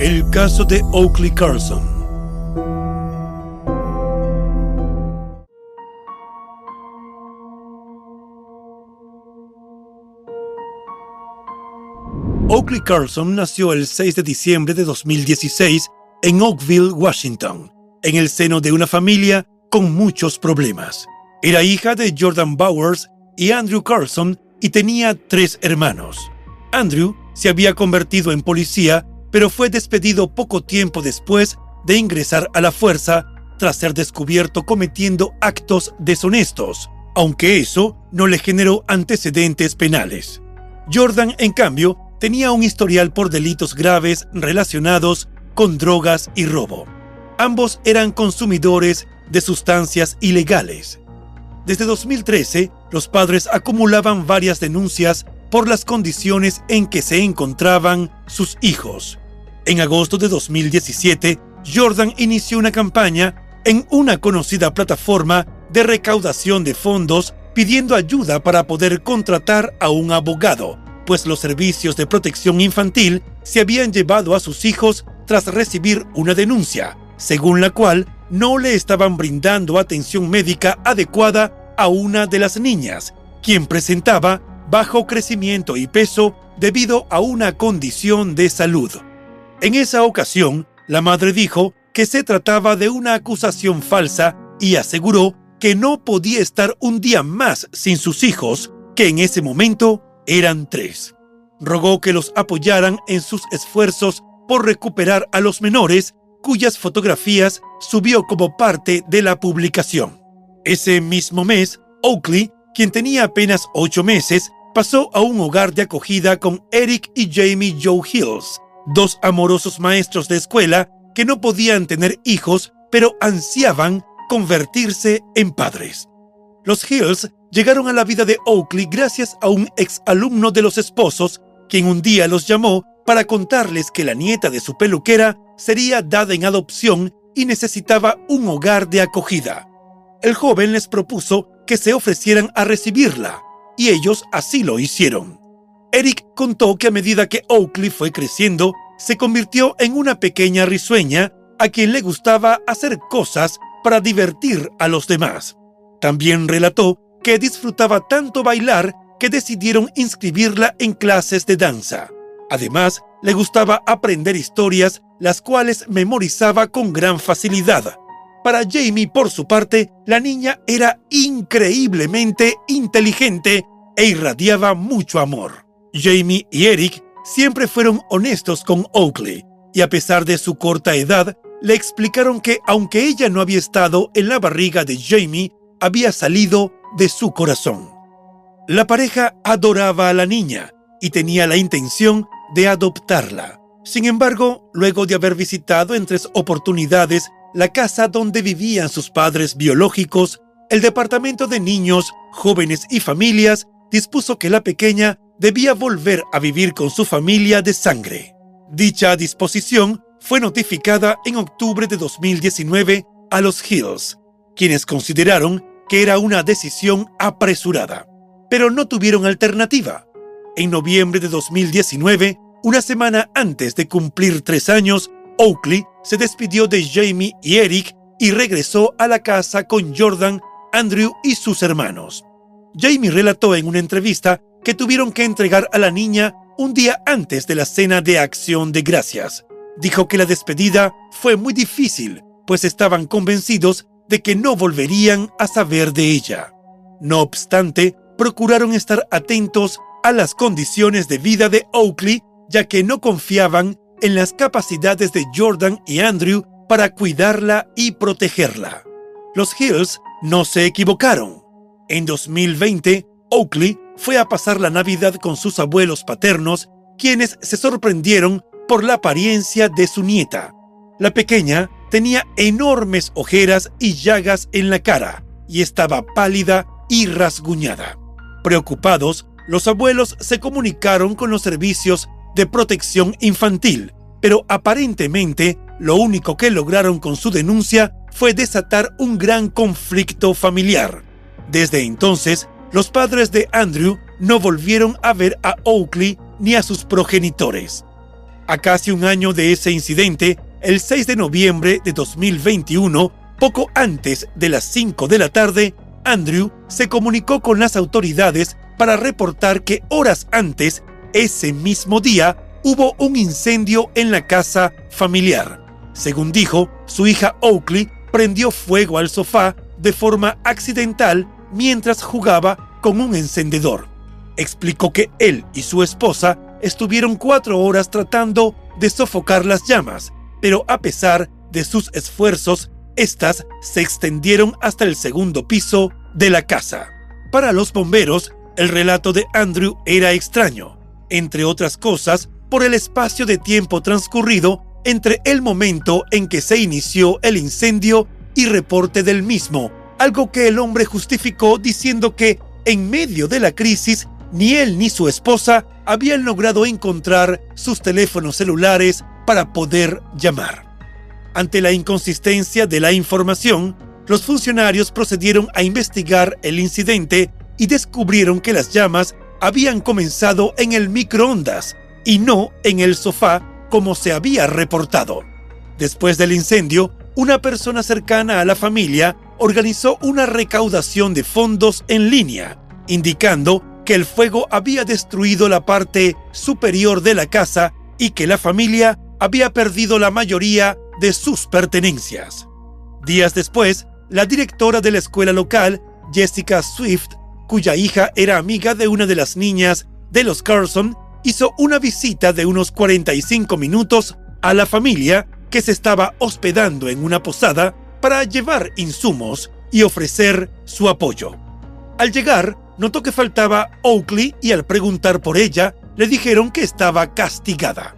El caso de Oakley Carson. Oakley Carson nació el 6 de diciembre de 2016 en Oakville, Washington, en el seno de una familia con muchos problemas. Era hija de Jordan Bowers y Andrew Carson y tenía tres hermanos. Andrew se había convertido en policía pero fue despedido poco tiempo después de ingresar a la fuerza tras ser descubierto cometiendo actos deshonestos, aunque eso no le generó antecedentes penales. Jordan, en cambio, tenía un historial por delitos graves relacionados con drogas y robo. Ambos eran consumidores de sustancias ilegales. Desde 2013, los padres acumulaban varias denuncias por las condiciones en que se encontraban sus hijos. En agosto de 2017, Jordan inició una campaña en una conocida plataforma de recaudación de fondos pidiendo ayuda para poder contratar a un abogado, pues los servicios de protección infantil se habían llevado a sus hijos tras recibir una denuncia, según la cual no le estaban brindando atención médica adecuada a una de las niñas, quien presentaba bajo crecimiento y peso debido a una condición de salud. En esa ocasión, la madre dijo que se trataba de una acusación falsa y aseguró que no podía estar un día más sin sus hijos, que en ese momento eran tres. Rogó que los apoyaran en sus esfuerzos por recuperar a los menores, cuyas fotografías subió como parte de la publicación. Ese mismo mes, Oakley, quien tenía apenas ocho meses, pasó a un hogar de acogida con Eric y Jamie Joe Hills, dos amorosos maestros de escuela que no podían tener hijos, pero ansiaban convertirse en padres. Los Hills llegaron a la vida de Oakley gracias a un ex alumno de los esposos, quien un día los llamó para contarles que la nieta de su peluquera sería dada en adopción y necesitaba un hogar de acogida. El joven les propuso que se ofrecieran a recibirla, y ellos así lo hicieron. Eric contó que a medida que Oakley fue creciendo, se convirtió en una pequeña risueña a quien le gustaba hacer cosas para divertir a los demás. También relató que disfrutaba tanto bailar que decidieron inscribirla en clases de danza. Además, le gustaba aprender historias, las cuales memorizaba con gran facilidad. Para Jamie, por su parte, la niña era increíblemente inteligente e irradiaba mucho amor. Jamie y Eric siempre fueron honestos con Oakley, y a pesar de su corta edad, le explicaron que aunque ella no había estado en la barriga de Jamie, había salido de su corazón. La pareja adoraba a la niña y tenía la intención de adoptarla. Sin embargo, luego de haber visitado en tres oportunidades la casa donde vivían sus padres biológicos, el Departamento de Niños, Jóvenes y Familias dispuso que la pequeña debía volver a vivir con su familia de sangre. Dicha disposición fue notificada en octubre de 2019 a los Hills, quienes consideraron que era una decisión apresurada, pero no tuvieron alternativa. En noviembre de 2019, una semana antes de cumplir tres años, Oakley se despidió de Jamie y Eric y regresó a la casa con Jordan, Andrew y sus hermanos. Jamie relató en una entrevista que tuvieron que entregar a la niña un día antes de la cena de acción de gracias. Dijo que la despedida fue muy difícil, pues estaban convencidos de que no volverían a saber de ella. No obstante, procuraron estar atentos a las condiciones de vida de Oakley, ya que no confiaban en las capacidades de Jordan y Andrew para cuidarla y protegerla. Los Hills no se equivocaron. En 2020, Oakley fue a pasar la Navidad con sus abuelos paternos, quienes se sorprendieron por la apariencia de su nieta. La pequeña tenía enormes ojeras y llagas en la cara y estaba pálida y rasguñada. Preocupados, los abuelos se comunicaron con los servicios de protección infantil, pero aparentemente lo único que lograron con su denuncia fue desatar un gran conflicto familiar. Desde entonces, los padres de Andrew no volvieron a ver a Oakley ni a sus progenitores. A casi un año de ese incidente, el 6 de noviembre de 2021, poco antes de las 5 de la tarde, Andrew se comunicó con las autoridades para reportar que horas antes, ese mismo día, hubo un incendio en la casa familiar. Según dijo, su hija Oakley prendió fuego al sofá de forma accidental mientras jugaba con un encendedor. Explicó que él y su esposa estuvieron cuatro horas tratando de sofocar las llamas, pero a pesar de sus esfuerzos, estas se extendieron hasta el segundo piso de la casa. Para los bomberos, el relato de Andrew era extraño, entre otras cosas, por el espacio de tiempo transcurrido entre el momento en que se inició el incendio y reporte del mismo, algo que el hombre justificó diciendo que, en medio de la crisis, ni él ni su esposa habían logrado encontrar sus teléfonos celulares para poder llamar. Ante la inconsistencia de la información, los funcionarios procedieron a investigar el incidente y descubrieron que las llamas habían comenzado en el microondas y no en el sofá como se había reportado. Después del incendio, una persona cercana a la familia organizó una recaudación de fondos en línea, indicando que el fuego había destruido la parte superior de la casa y que la familia había perdido la mayoría de sus pertenencias. Días después, la directora de la escuela local, Jessica Swift, cuya hija era amiga de una de las niñas de los Carson, hizo una visita de unos 45 minutos a la familia que se estaba hospedando en una posada para llevar insumos y ofrecer su apoyo. Al llegar, notó que faltaba Oakley y al preguntar por ella, le dijeron que estaba castigada.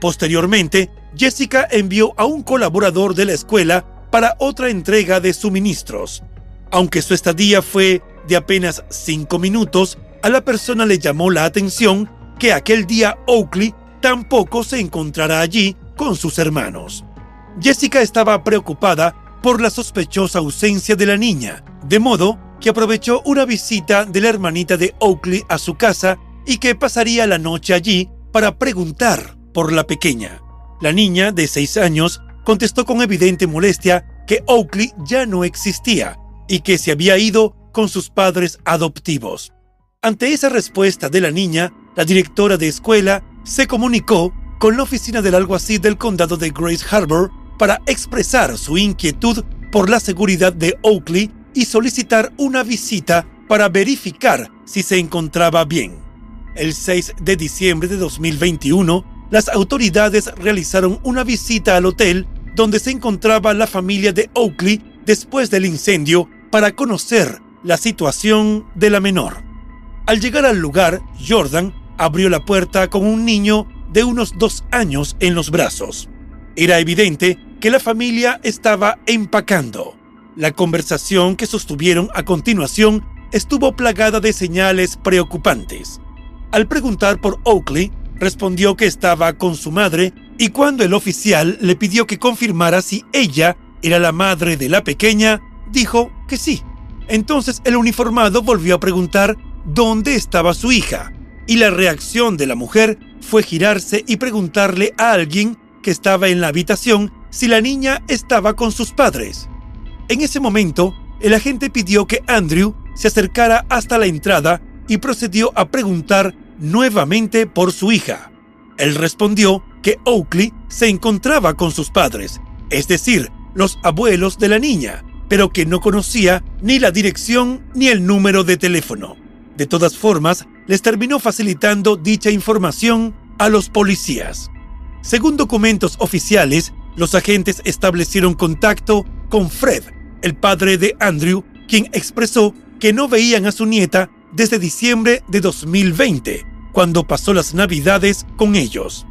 Posteriormente, Jessica envió a un colaborador de la escuela para otra entrega de suministros. Aunque su estadía fue de apenas cinco minutos, a la persona le llamó la atención que aquel día Oakley tampoco se encontrará allí con sus hermanos. Jessica estaba preocupada por la sospechosa ausencia de la niña, de modo que aprovechó una visita de la hermanita de Oakley a su casa y que pasaría la noche allí para preguntar por la pequeña. La niña, de seis años, contestó con evidente molestia que Oakley ya no existía y que se había ido con sus padres adoptivos. Ante esa respuesta de la niña, la directora de escuela se comunicó con la oficina del alguacil del condado de Grace Harbor para expresar su inquietud por la seguridad de Oakley y solicitar una visita para verificar si se encontraba bien. El 6 de diciembre de 2021, las autoridades realizaron una visita al hotel donde se encontraba la familia de Oakley después del incendio para conocer la situación de la menor. Al llegar al lugar, Jordan abrió la puerta con un niño de unos dos años en los brazos. Era evidente que la familia estaba empacando. La conversación que sostuvieron a continuación estuvo plagada de señales preocupantes. Al preguntar por Oakley, respondió que estaba con su madre y cuando el oficial le pidió que confirmara si ella era la madre de la pequeña, dijo que sí. Entonces el uniformado volvió a preguntar dónde estaba su hija y la reacción de la mujer fue girarse y preguntarle a alguien que estaba en la habitación si la niña estaba con sus padres. En ese momento, el agente pidió que Andrew se acercara hasta la entrada y procedió a preguntar nuevamente por su hija. Él respondió que Oakley se encontraba con sus padres, es decir, los abuelos de la niña, pero que no conocía ni la dirección ni el número de teléfono. De todas formas, les terminó facilitando dicha información a los policías. Según documentos oficiales, los agentes establecieron contacto con Fred, el padre de Andrew, quien expresó que no veían a su nieta desde diciembre de 2020, cuando pasó las navidades con ellos.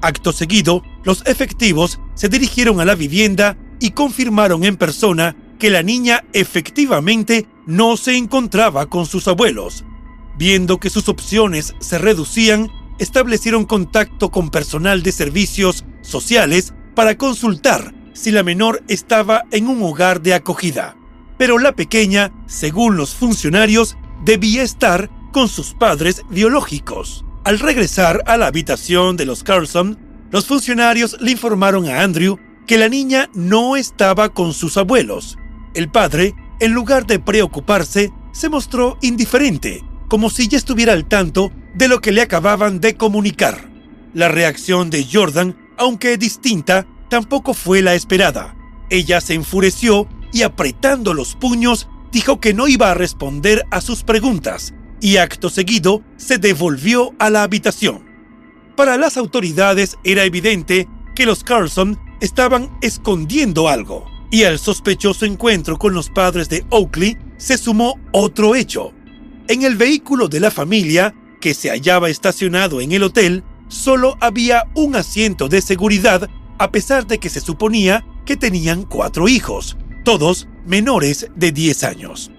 Acto seguido, los efectivos se dirigieron a la vivienda y confirmaron en persona que la niña efectivamente no se encontraba con sus abuelos. Viendo que sus opciones se reducían, establecieron contacto con personal de servicios sociales para consultar si la menor estaba en un hogar de acogida. Pero la pequeña, según los funcionarios, debía estar con sus padres biológicos. Al regresar a la habitación de los Carlson, los funcionarios le informaron a Andrew que la niña no estaba con sus abuelos. El padre, en lugar de preocuparse, se mostró indiferente, como si ya estuviera al tanto de lo que le acababan de comunicar. La reacción de Jordan, aunque distinta, tampoco fue la esperada. Ella se enfureció y apretando los puños dijo que no iba a responder a sus preguntas y acto seguido se devolvió a la habitación. Para las autoridades era evidente que los Carlson estaban escondiendo algo y al sospechoso encuentro con los padres de Oakley se sumó otro hecho. En el vehículo de la familia, que se hallaba estacionado en el hotel, solo había un asiento de seguridad a pesar de que se suponía que tenían cuatro hijos, todos menores de 10 años.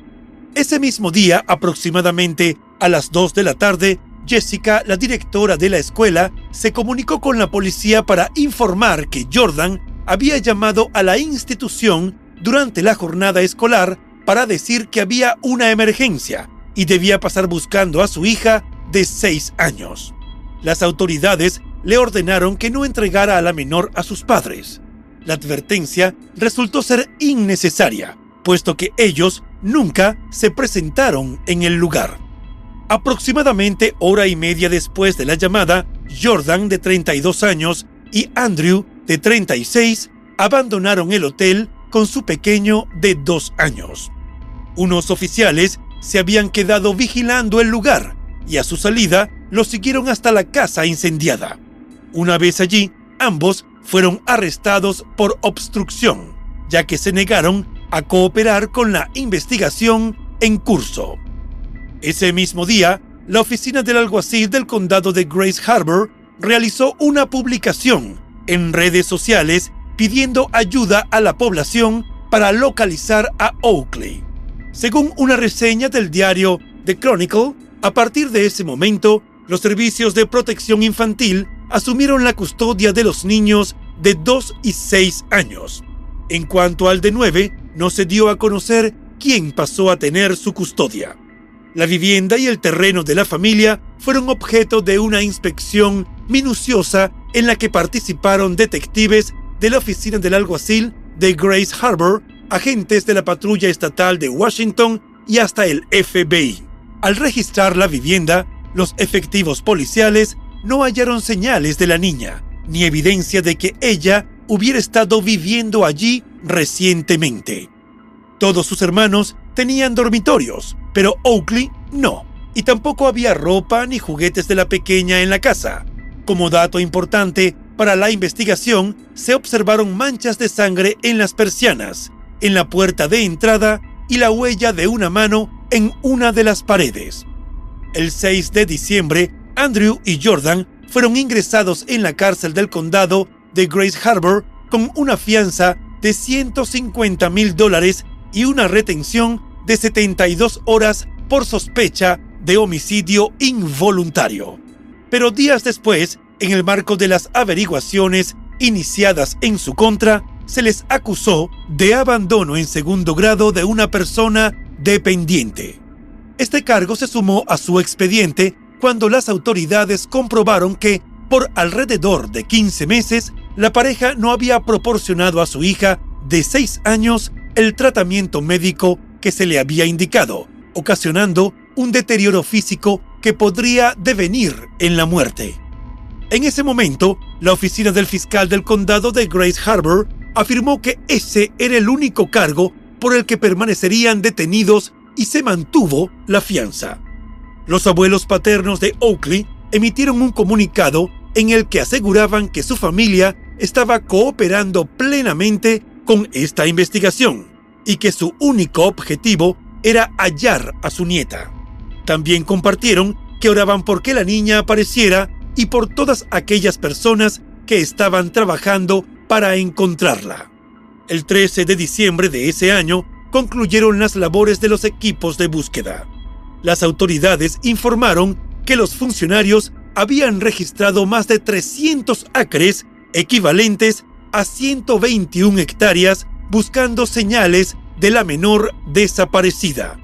Ese mismo día, aproximadamente a las 2 de la tarde, Jessica, la directora de la escuela, se comunicó con la policía para informar que Jordan había llamado a la institución durante la jornada escolar para decir que había una emergencia y debía pasar buscando a su hija de 6 años. Las autoridades le ordenaron que no entregara a la menor a sus padres. La advertencia resultó ser innecesaria, puesto que ellos nunca se presentaron en el lugar. Aproximadamente hora y media después de la llamada, Jordan, de 32 años, y Andrew, de 36, abandonaron el hotel con su pequeño de 2 años. Unos oficiales se habían quedado vigilando el lugar y a su salida lo siguieron hasta la casa incendiada. Una vez allí, ambos fueron arrestados por obstrucción, ya que se negaron a cooperar con la investigación en curso. Ese mismo día, la oficina del alguacil del condado de Grace Harbor realizó una publicación en redes sociales pidiendo ayuda a la población para localizar a Oakley. Según una reseña del diario The Chronicle, a partir de ese momento, los servicios de protección infantil asumieron la custodia de los niños de 2 y 6 años. En cuanto al de 9, no se dio a conocer quién pasó a tener su custodia. La vivienda y el terreno de la familia fueron objeto de una inspección minuciosa en la que participaron detectives de la oficina del alguacil de Grace Harbor, agentes de la patrulla estatal de Washington y hasta el FBI. Al registrar la vivienda, los efectivos policiales no hallaron señales de la niña, ni evidencia de que ella hubiera estado viviendo allí recientemente. Todos sus hermanos tenían dormitorios, pero Oakley no, y tampoco había ropa ni juguetes de la pequeña en la casa. Como dato importante, para la investigación se observaron manchas de sangre en las persianas, en la puerta de entrada y la huella de una mano en una de las paredes. El 6 de diciembre, Andrew y Jordan fueron ingresados en la cárcel del condado de Grace Harbor con una fianza de 150 mil dólares y una retención de 72 horas por sospecha de homicidio involuntario. Pero días después, en el marco de las averiguaciones iniciadas en su contra, se les acusó de abandono en segundo grado de una persona dependiente. Este cargo se sumó a su expediente cuando las autoridades comprobaron que, por alrededor de 15 meses, la pareja no había proporcionado a su hija de 6 años el tratamiento médico que se le había indicado, ocasionando un deterioro físico que podría devenir en la muerte. En ese momento, la oficina del fiscal del condado de Grace Harbor afirmó que ese era el único cargo por el que permanecerían detenidos y se mantuvo la fianza. Los abuelos paternos de Oakley emitieron un comunicado en el que aseguraban que su familia estaba cooperando plenamente con esta investigación y que su único objetivo era hallar a su nieta. También compartieron que oraban por que la niña apareciera y por todas aquellas personas que estaban trabajando para encontrarla. El 13 de diciembre de ese año concluyeron las labores de los equipos de búsqueda. Las autoridades informaron que los funcionarios habían registrado más de 300 acres equivalentes a 121 hectáreas buscando señales de la menor desaparecida.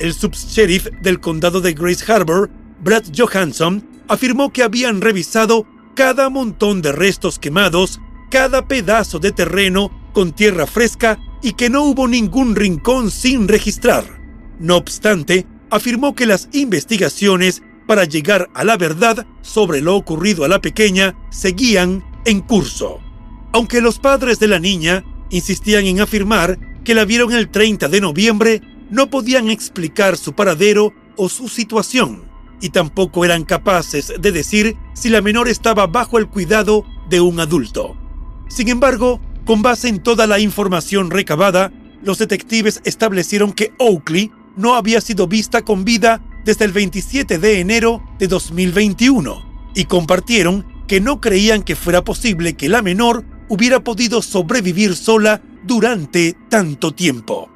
El subsheriff del condado de Grace Harbor, Brad Johansson, afirmó que habían revisado cada montón de restos quemados, cada pedazo de terreno con tierra fresca y que no hubo ningún rincón sin registrar. No obstante, afirmó que las investigaciones para llegar a la verdad sobre lo ocurrido a la pequeña seguían en curso. Aunque los padres de la niña insistían en afirmar que la vieron el 30 de noviembre, no podían explicar su paradero o su situación, y tampoco eran capaces de decir si la menor estaba bajo el cuidado de un adulto. Sin embargo, con base en toda la información recabada, los detectives establecieron que Oakley no había sido vista con vida desde el 27 de enero de 2021 y compartieron que no creían que fuera posible que la menor hubiera podido sobrevivir sola durante tanto tiempo.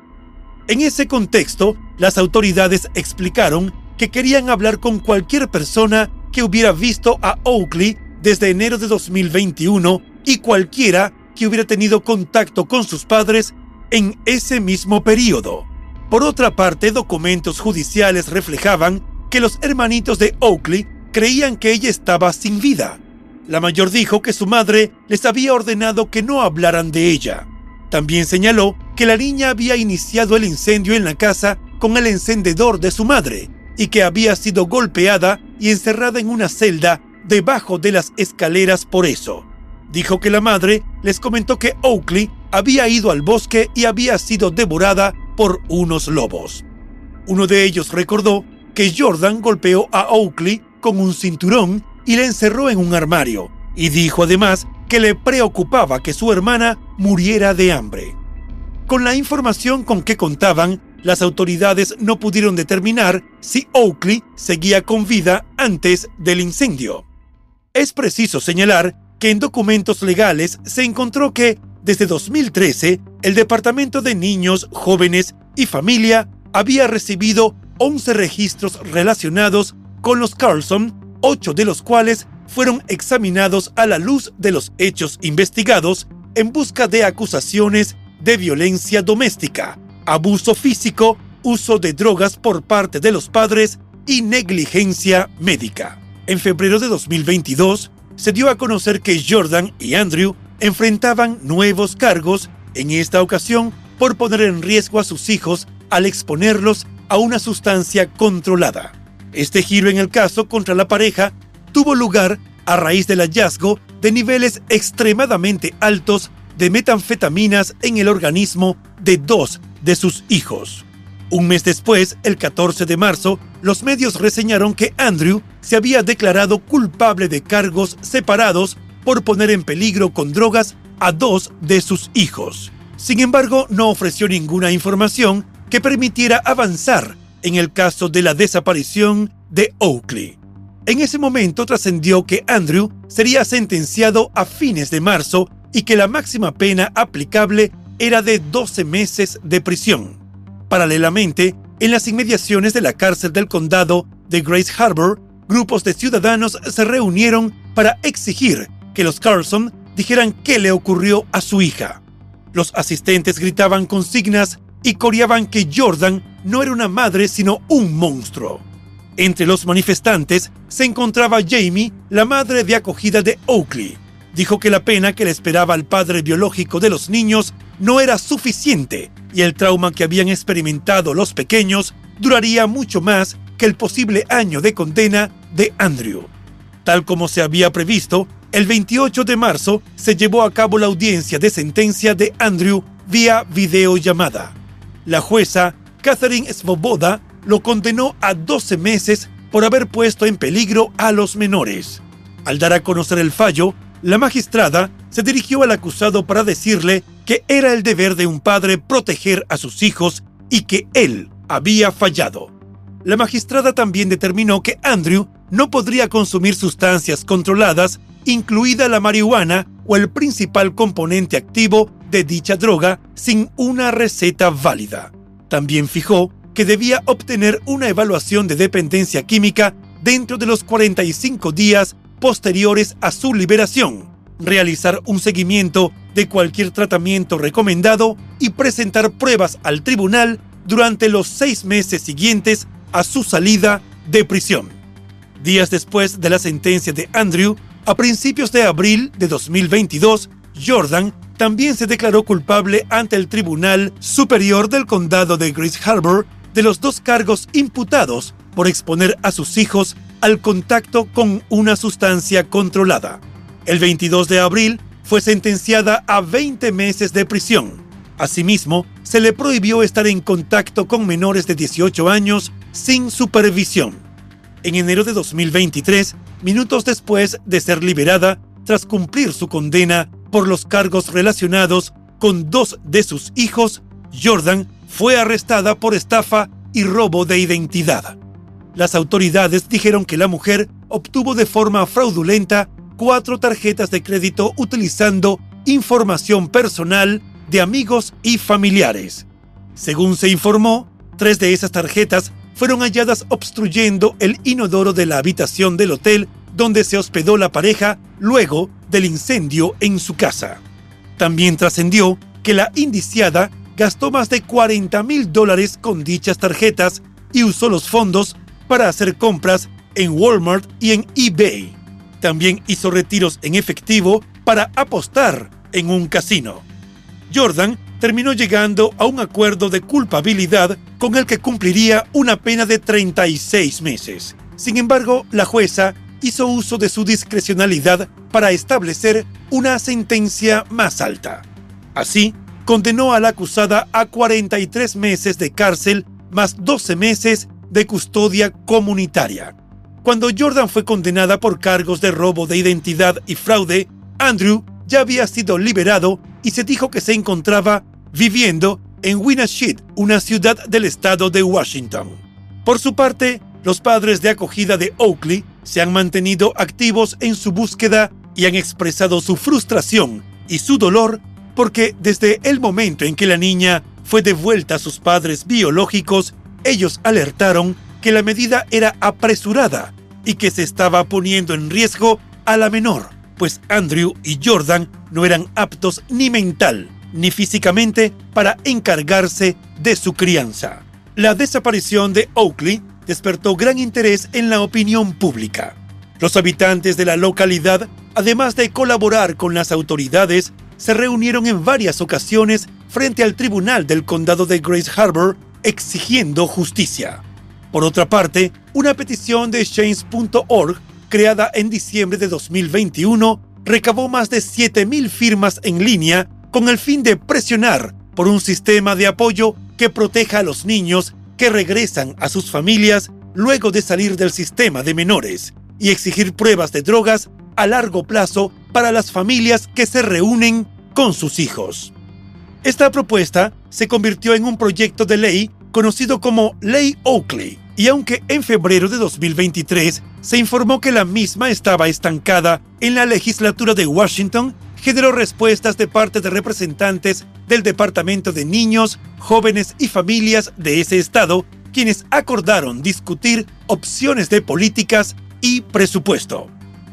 En ese contexto, las autoridades explicaron que querían hablar con cualquier persona que hubiera visto a Oakley desde enero de 2021 y cualquiera que hubiera tenido contacto con sus padres en ese mismo periodo. Por otra parte, documentos judiciales reflejaban que los hermanitos de Oakley creían que ella estaba sin vida. La mayor dijo que su madre les había ordenado que no hablaran de ella. También señaló que la niña había iniciado el incendio en la casa con el encendedor de su madre y que había sido golpeada y encerrada en una celda debajo de las escaleras por eso dijo que la madre les comentó que Oakley había ido al bosque y había sido devorada por unos lobos. Uno de ellos recordó que Jordan golpeó a Oakley con un cinturón y le encerró en un armario, y dijo además que le preocupaba que su hermana muriera de hambre. Con la información con que contaban, las autoridades no pudieron determinar si Oakley seguía con vida antes del incendio. Es preciso señalar que en documentos legales se encontró que, desde 2013, el Departamento de Niños, Jóvenes y Familia había recibido 11 registros relacionados con los Carlson, 8 de los cuales fueron examinados a la luz de los hechos investigados en busca de acusaciones de violencia doméstica, abuso físico, uso de drogas por parte de los padres y negligencia médica. En febrero de 2022, se dio a conocer que Jordan y Andrew enfrentaban nuevos cargos, en esta ocasión por poner en riesgo a sus hijos al exponerlos a una sustancia controlada. Este giro en el caso contra la pareja tuvo lugar a raíz del hallazgo de niveles extremadamente altos de metanfetaminas en el organismo de dos de sus hijos. Un mes después, el 14 de marzo, los medios reseñaron que Andrew se había declarado culpable de cargos separados por poner en peligro con drogas a dos de sus hijos. Sin embargo, no ofreció ninguna información que permitiera avanzar en el caso de la desaparición de Oakley. En ese momento trascendió que Andrew sería sentenciado a fines de marzo y que la máxima pena aplicable era de 12 meses de prisión. Paralelamente, en las inmediaciones de la cárcel del condado de Grace Harbor, grupos de ciudadanos se reunieron para exigir que los Carlson dijeran qué le ocurrió a su hija. Los asistentes gritaban consignas y coreaban que Jordan no era una madre sino un monstruo. Entre los manifestantes se encontraba Jamie, la madre de acogida de Oakley. Dijo que la pena que le esperaba al padre biológico de los niños no era suficiente y el trauma que habían experimentado los pequeños duraría mucho más que el posible año de condena de Andrew. Tal como se había previsto, el 28 de marzo se llevó a cabo la audiencia de sentencia de Andrew vía videollamada. La jueza Catherine Svoboda lo condenó a 12 meses por haber puesto en peligro a los menores. Al dar a conocer el fallo, la magistrada se dirigió al acusado para decirle que era el deber de un padre proteger a sus hijos y que él había fallado. La magistrada también determinó que Andrew no podría consumir sustancias controladas, incluida la marihuana o el principal componente activo de dicha droga, sin una receta válida. También fijó que debía obtener una evaluación de dependencia química dentro de los 45 días posteriores a su liberación, realizar un seguimiento de cualquier tratamiento recomendado y presentar pruebas al tribunal durante los seis meses siguientes a su salida de prisión. Días después de la sentencia de Andrew, a principios de abril de 2022, Jordan también se declaró culpable ante el Tribunal Superior del Condado de Grace Harbor de los dos cargos imputados por exponer a sus hijos al contacto con una sustancia controlada. El 22 de abril fue sentenciada a 20 meses de prisión. Asimismo, se le prohibió estar en contacto con menores de 18 años sin supervisión. En enero de 2023, minutos después de ser liberada tras cumplir su condena por los cargos relacionados con dos de sus hijos, Jordan fue arrestada por estafa y robo de identidad. Las autoridades dijeron que la mujer obtuvo de forma fraudulenta cuatro tarjetas de crédito utilizando información personal de amigos y familiares. Según se informó, tres de esas tarjetas fueron halladas obstruyendo el inodoro de la habitación del hotel donde se hospedó la pareja luego del incendio en su casa. También trascendió que la indiciada gastó más de 40 mil dólares con dichas tarjetas y usó los fondos para hacer compras en Walmart y en eBay. También hizo retiros en efectivo para apostar en un casino. Jordan terminó llegando a un acuerdo de culpabilidad con el que cumpliría una pena de 36 meses. Sin embargo, la jueza hizo uso de su discrecionalidad para establecer una sentencia más alta. Así, condenó a la acusada a 43 meses de cárcel más 12 meses de custodia comunitaria. Cuando Jordan fue condenada por cargos de robo de identidad y fraude, Andrew ya había sido liberado y se dijo que se encontraba viviendo en Wenatchee, una ciudad del estado de Washington. Por su parte, los padres de acogida de Oakley se han mantenido activos en su búsqueda y han expresado su frustración y su dolor porque desde el momento en que la niña fue devuelta a sus padres biológicos, ellos alertaron que la medida era apresurada y que se estaba poniendo en riesgo a la menor, pues Andrew y Jordan no eran aptos ni mental ni físicamente para encargarse de su crianza. La desaparición de Oakley despertó gran interés en la opinión pública. Los habitantes de la localidad, además de colaborar con las autoridades, se reunieron en varias ocasiones frente al tribunal del condado de Grace Harbor exigiendo justicia. Por otra parte, una petición de Change.org, creada en diciembre de 2021, recabó más de 7.000 firmas en línea con el fin de presionar por un sistema de apoyo que proteja a los niños que regresan a sus familias luego de salir del sistema de menores y exigir pruebas de drogas a largo plazo para las familias que se reúnen con sus hijos. Esta propuesta se convirtió en un proyecto de ley conocido como Ley Oakley, y aunque en febrero de 2023 se informó que la misma estaba estancada en la legislatura de Washington, generó respuestas de parte de representantes del Departamento de Niños, Jóvenes y Familias de ese estado, quienes acordaron discutir opciones de políticas y presupuesto.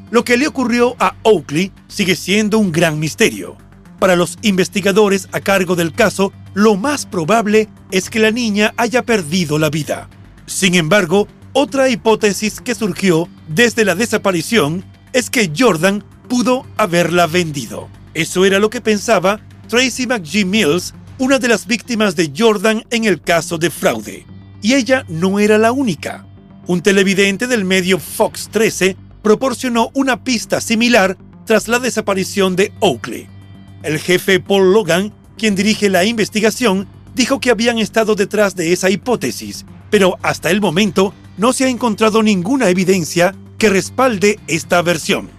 Lo que le ocurrió a Oakley sigue siendo un gran misterio. Para los investigadores a cargo del caso, lo más probable es que la niña haya perdido la vida. Sin embargo, otra hipótesis que surgió desde la desaparición es que Jordan pudo haberla vendido. Eso era lo que pensaba Tracy McGee Mills, una de las víctimas de Jordan en el caso de fraude. Y ella no era la única. Un televidente del medio Fox 13 proporcionó una pista similar tras la desaparición de Oakley. El jefe Paul Logan, quien dirige la investigación, dijo que habían estado detrás de esa hipótesis, pero hasta el momento no se ha encontrado ninguna evidencia que respalde esta versión.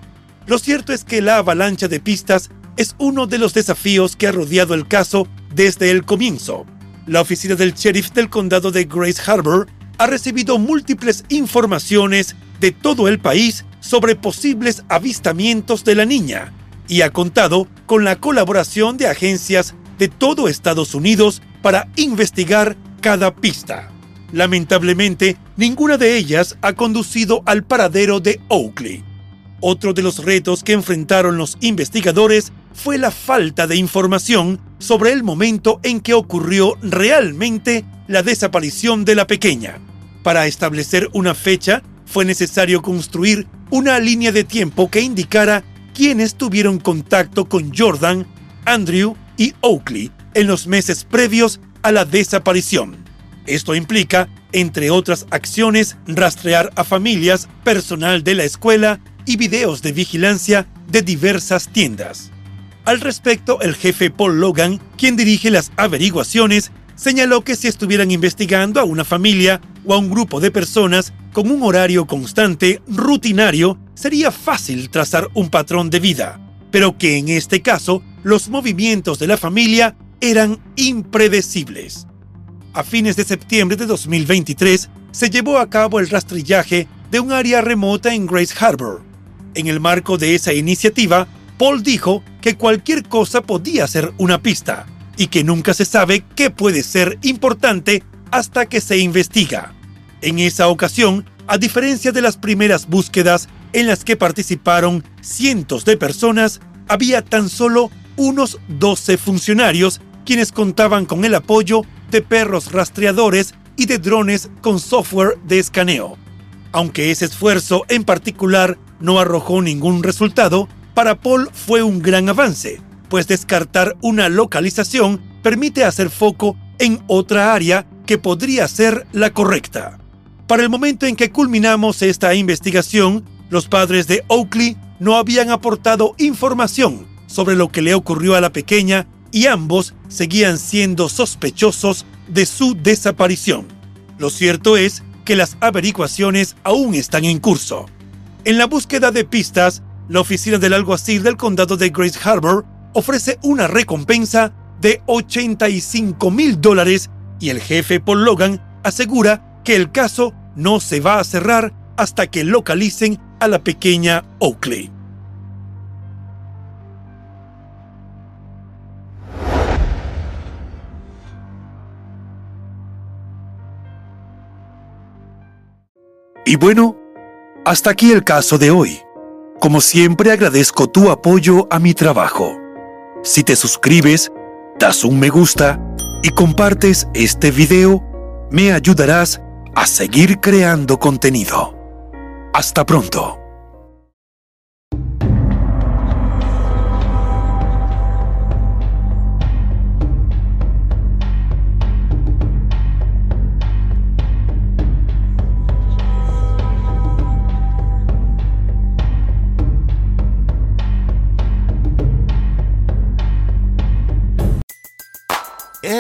Lo cierto es que la avalancha de pistas es uno de los desafíos que ha rodeado el caso desde el comienzo. La oficina del sheriff del condado de Grace Harbor ha recibido múltiples informaciones de todo el país sobre posibles avistamientos de la niña y ha contado con la colaboración de agencias de todo Estados Unidos para investigar cada pista. Lamentablemente, ninguna de ellas ha conducido al paradero de Oakley. Otro de los retos que enfrentaron los investigadores fue la falta de información sobre el momento en que ocurrió realmente la desaparición de la pequeña. Para establecer una fecha, fue necesario construir una línea de tiempo que indicara quiénes tuvieron contacto con Jordan, Andrew y Oakley en los meses previos a la desaparición. Esto implica, entre otras acciones, rastrear a familias, personal de la escuela y videos de vigilancia de diversas tiendas. Al respecto, el jefe Paul Logan, quien dirige las averiguaciones, señaló que si estuvieran investigando a una familia o a un grupo de personas con un horario constante, rutinario, sería fácil trazar un patrón de vida, pero que en este caso los movimientos de la familia eran impredecibles. A fines de septiembre de 2023 se llevó a cabo el rastrillaje de un área remota en Grace Harbor. En el marco de esa iniciativa, Paul dijo que cualquier cosa podía ser una pista y que nunca se sabe qué puede ser importante hasta que se investiga. En esa ocasión, a diferencia de las primeras búsquedas en las que participaron cientos de personas, había tan solo unos 12 funcionarios quienes contaban con el apoyo de perros rastreadores y de drones con software de escaneo. Aunque ese esfuerzo en particular no arrojó ningún resultado, para Paul fue un gran avance, pues descartar una localización permite hacer foco en otra área que podría ser la correcta. Para el momento en que culminamos esta investigación, los padres de Oakley no habían aportado información sobre lo que le ocurrió a la pequeña y ambos seguían siendo sospechosos de su desaparición. Lo cierto es que las averiguaciones aún están en curso. En la búsqueda de pistas, la oficina del alguacil del condado de Grace Harbor ofrece una recompensa de 85 mil dólares y el jefe Paul Logan asegura que el caso no se va a cerrar hasta que localicen a la pequeña Oakley. Y bueno, hasta aquí el caso de hoy. Como siempre agradezco tu apoyo a mi trabajo. Si te suscribes, das un me gusta y compartes este video, me ayudarás a seguir creando contenido. Hasta pronto.